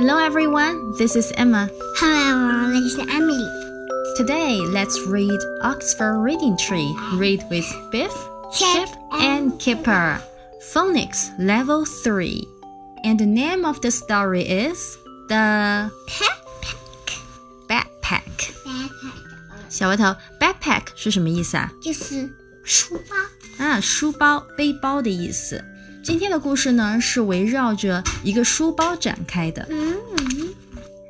Hello everyone, this is Emma. Hello, this is Emily. Today, let's read Oxford Reading Tree. Read with Biff, Chip, and Kipper. Phonics Level 3. And the name of the story is The Backpack. Backpack. Backpack 小额头，backpack 是什么意思啊？就是书包。 啊，书包、背包的意思。今天的故事呢，是围绕着一个书包展开的。嗯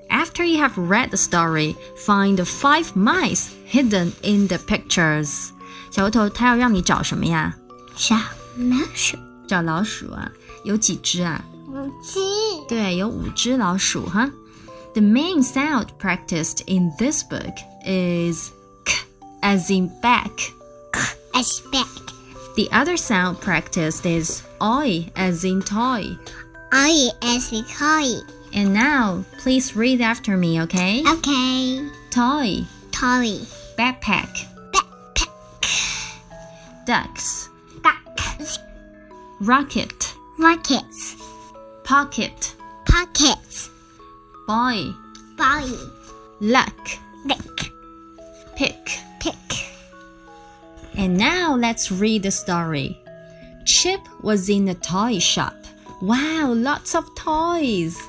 After you have read the story, find the five mice hidden in the pictures. 小额头，他要让你找什么呀？小老鼠。找老鼠啊？有几只啊？五只。对，有五只老鼠哈。The main sound practiced in this book is k as in back. As back. The other sound practiced is oi as in toy. Oi as in toy. And now, please read after me, okay? Okay. Toy, Toy. backpack, Backpack. ducks, Duck. rocket, Rockets. pocket, Pockets. boy, Boy. luck, Lick. pick. And now let's read the story. Chip was in a toy shop. Wow, lots of toys.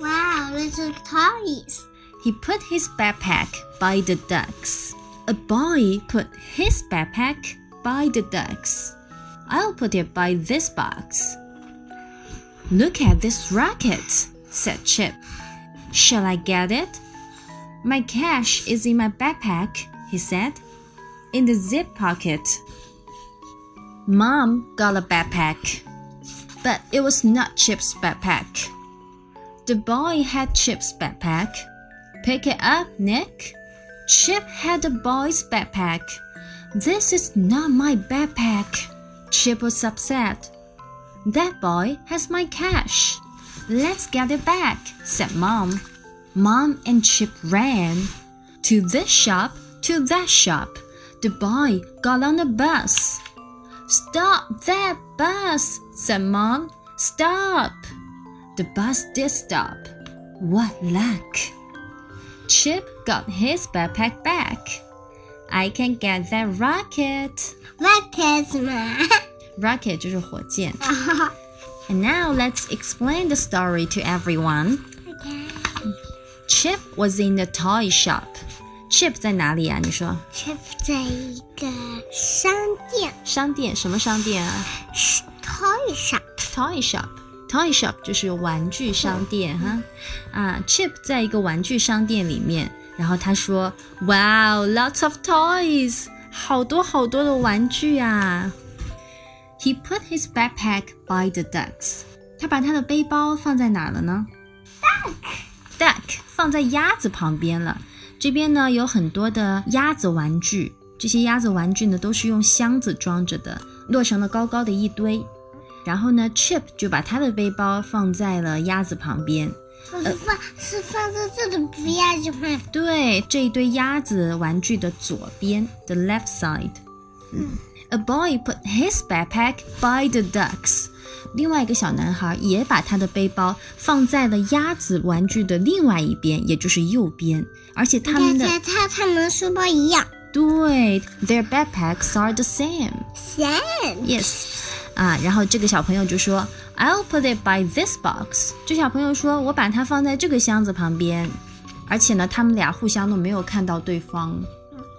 Wow, little toys. He put his backpack by the ducks. A boy put his backpack by the ducks. I'll put it by this box. Look at this rocket, said Chip. Shall I get it? My cash is in my backpack, he said. In the zip pocket. Mom got a backpack, but it was not Chip's backpack. The boy had Chip's backpack. Pick it up, Nick. Chip had the boy's backpack. This is not my backpack. Chip was upset. That boy has my cash. Let's get it back, said Mom. Mom and Chip ran to this shop, to that shop. The boy got on the bus. Stop that bus, said Mom. Stop. The bus did stop. What luck! Chip got his backpack back. I can get that rocket. Rockets 嘛。 Rocket 就是火箭。And now let's explain the story to everyone. Chip was in the toy shop. Chip 在哪里啊？你说 Chip 在一个商店商店什么商店啊？，toy shop。toy shop。toy shop 就是玩具商店哈啊，Chip 在一个玩具商店里面，然后他说：“Wow, lots of toys，好多好多的玩具啊。” He put his backpack by the ducks。他把他的背包放在哪了呢？Duck，duck 放在鸭子旁边了。这边呢有很多的鸭子玩具，这些鸭子玩具呢都是用箱子装着的，摞成了高高的一堆。然后呢，Chip 就把他的背包放在了鸭子旁边。是放是放在这里，不要就放。对，这一堆鸭子玩具的左边，the left side。嗯 A boy put his backpack by the ducks。另外一个小男孩也把他的背包放在了鸭子玩具的另外一边，也就是右边。而且他们的看他他们的书包一样。对，their backpacks are the same. Same.。Yes，啊，然后这个小朋友就说，I'll put it by this box。这小朋友说，我把它放在这个箱子旁边，而且呢，他们俩互相都没有看到对方。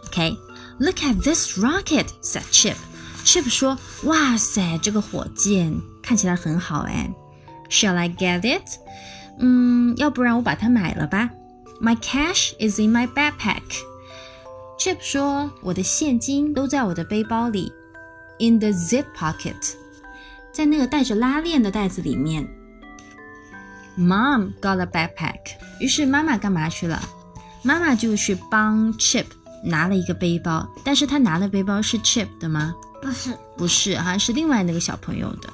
OK，look、at this rocket，said Chip。Chip 说，哇塞，这个火箭看起来很好哎。Shall I get it？嗯，要不然我把它买了吧。My cash is in my backpack。Chip 说，我的现金都在我的背包里。in the zip pocket，在那个带着拉链的袋子里面。Mom got a backpack，于是妈妈干嘛去了？妈妈就去帮 Chip 拿了一个背包，但是她拿的背包是 Chip 的吗？不是。不是，好像是另外那个小朋友的。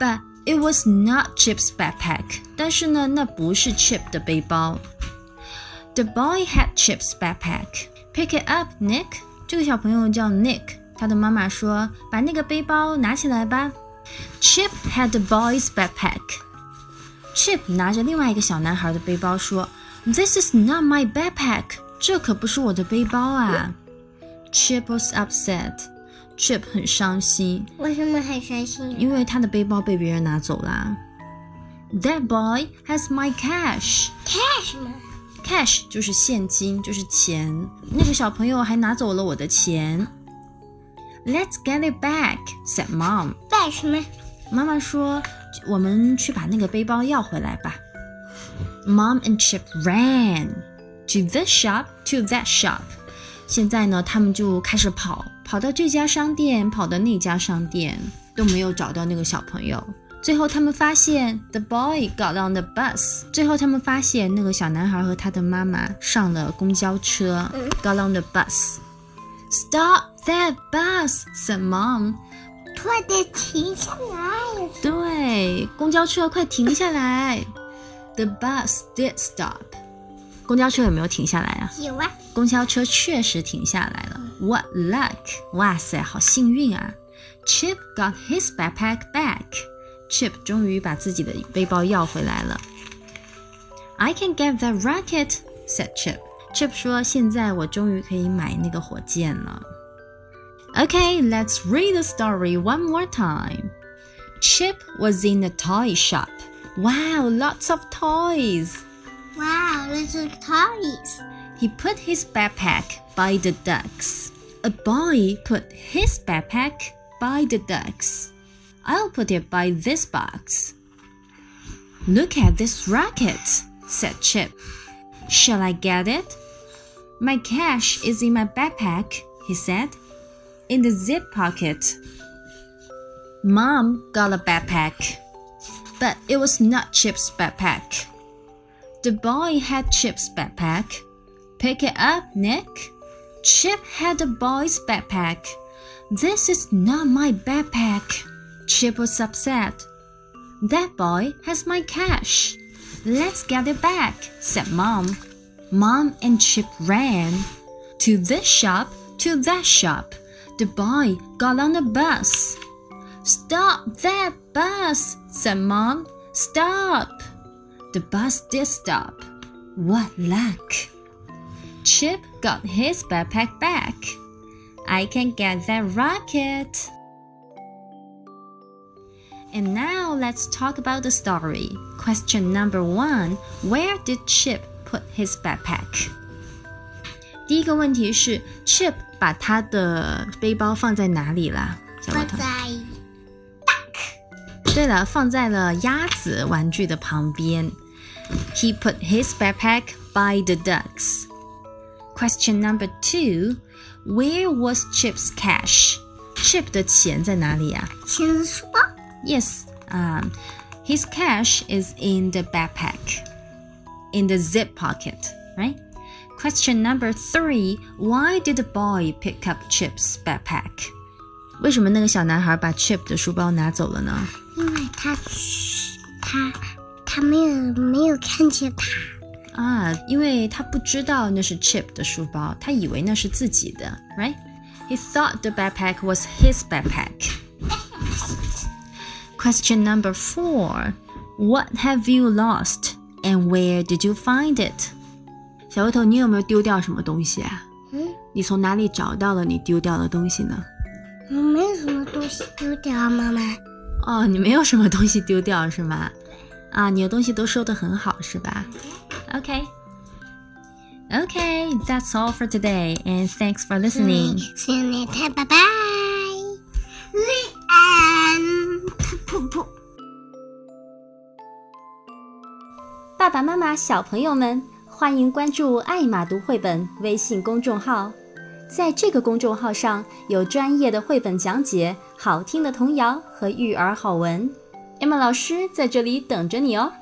But it was not Chip's backpack，但是呢，那不是 Chip 的背包。The boy had Chip's backpack. Pick it up, Nick. 这个小朋友叫 Nick，他的妈妈说：“把那个背包拿起来吧。” Chip had the boy's backpack. Chip 拿着另外一个小男孩的背包说：“This is not my backpack，这可不是我的背包啊。”Chip was upset. Chip 很伤心，为什么很伤心？因为他的背包被别人拿走啦。That boy has my cash. cash 吗？Cash 就是现金，就是钱。那个小朋友还拿走了我的钱。Let's get it back, said mom. 干什么？妈妈说：“我们去把那个背包要回来吧。” Mom and Chip ran to this shop, to that shop. 现在呢，他们就开始跑，跑到这家商店，跑到那家商店，都没有找到那个小朋友。最后，他们发现 the boy got on the bus。最后，他们发现那个小男孩和他的妈妈上了公交车，got on the bus。Stop that bus, said mom. 快点停下来！对，公交车快停下来。The bus did stop。公交车有没有停下来啊？有啊，公交车确实停下来了。What luck！哇塞，好幸运啊！Chip got his backpack back。Chip 终于把自己的背包要回来了。I can get that rocket, said Chip. Chip 说：“现在我终于可以买那个火箭了。” Okay, let's read the story one more time. Chip was in a toy shop. Wow, lots of toys. Wow, little toys. He put his backpack by the ducks. A boy put his backpack by the ducks. I'll put it by this box. Look at this rocket, said Chip. Shall I get it? My cash is in my backpack, he said. In the zip pocket. Mom got a backpack, but it was not Chip's backpack. The boy had Chip's backpack. Pick it up, Nick. Chip had the boy's backpack. This is not my backpack. Chip was upset. That boy has my cash. Let's get it back, said Mom. Mom and Chip ran to this shop, to that shop. The boy got on the bus. Stop that bus, said Mom. Stop. The bus did stop. What luck! Chip got his backpack back. I can get that rocket. And now let's talk about the story. Question number one Where did Chip put his backpack? 第一个问题是 Chip 把他的背包放在哪里啦？小放骨头。在对了，放在了鸭子玩具的旁边。 He put his backpack by the ducks. Question number two: Where was Chip's cash? Chip 的钱在哪里啊钱的书包。 ？Yes, um, his cash is in the backpack, in the zip pocket, right? Question number three: Why did the boy pick up Chip's backpack? 为什么那个小男孩把 Chip 的书包拿走了呢？因为他他 他没有没有看见他，啊，因为他不知道那是 Chip 的书包，他以为那是自己的，right? He thought the backpack was his backpack. Question number four: What have you lost, and where did you find it? 小灰头，你有没有丢掉什么东西啊？嗯，你从哪里找到了你丢掉的东西呢？我没有什么东西丢掉啊，妈妈。哦，你没有什么东西丢掉是吗？ 啊，你的东西都收的很好是吧？Okay. Okay, that's all for today, and thanks for listening. see you later，拜拜。The end。噗噗噗。爸爸妈妈、小朋友们，欢迎关注“爱马读绘本”微信公众号。在这个公众号上有专业的绘本讲解、好听的童谣和育儿好文。Emma 老师在这里等着你哦。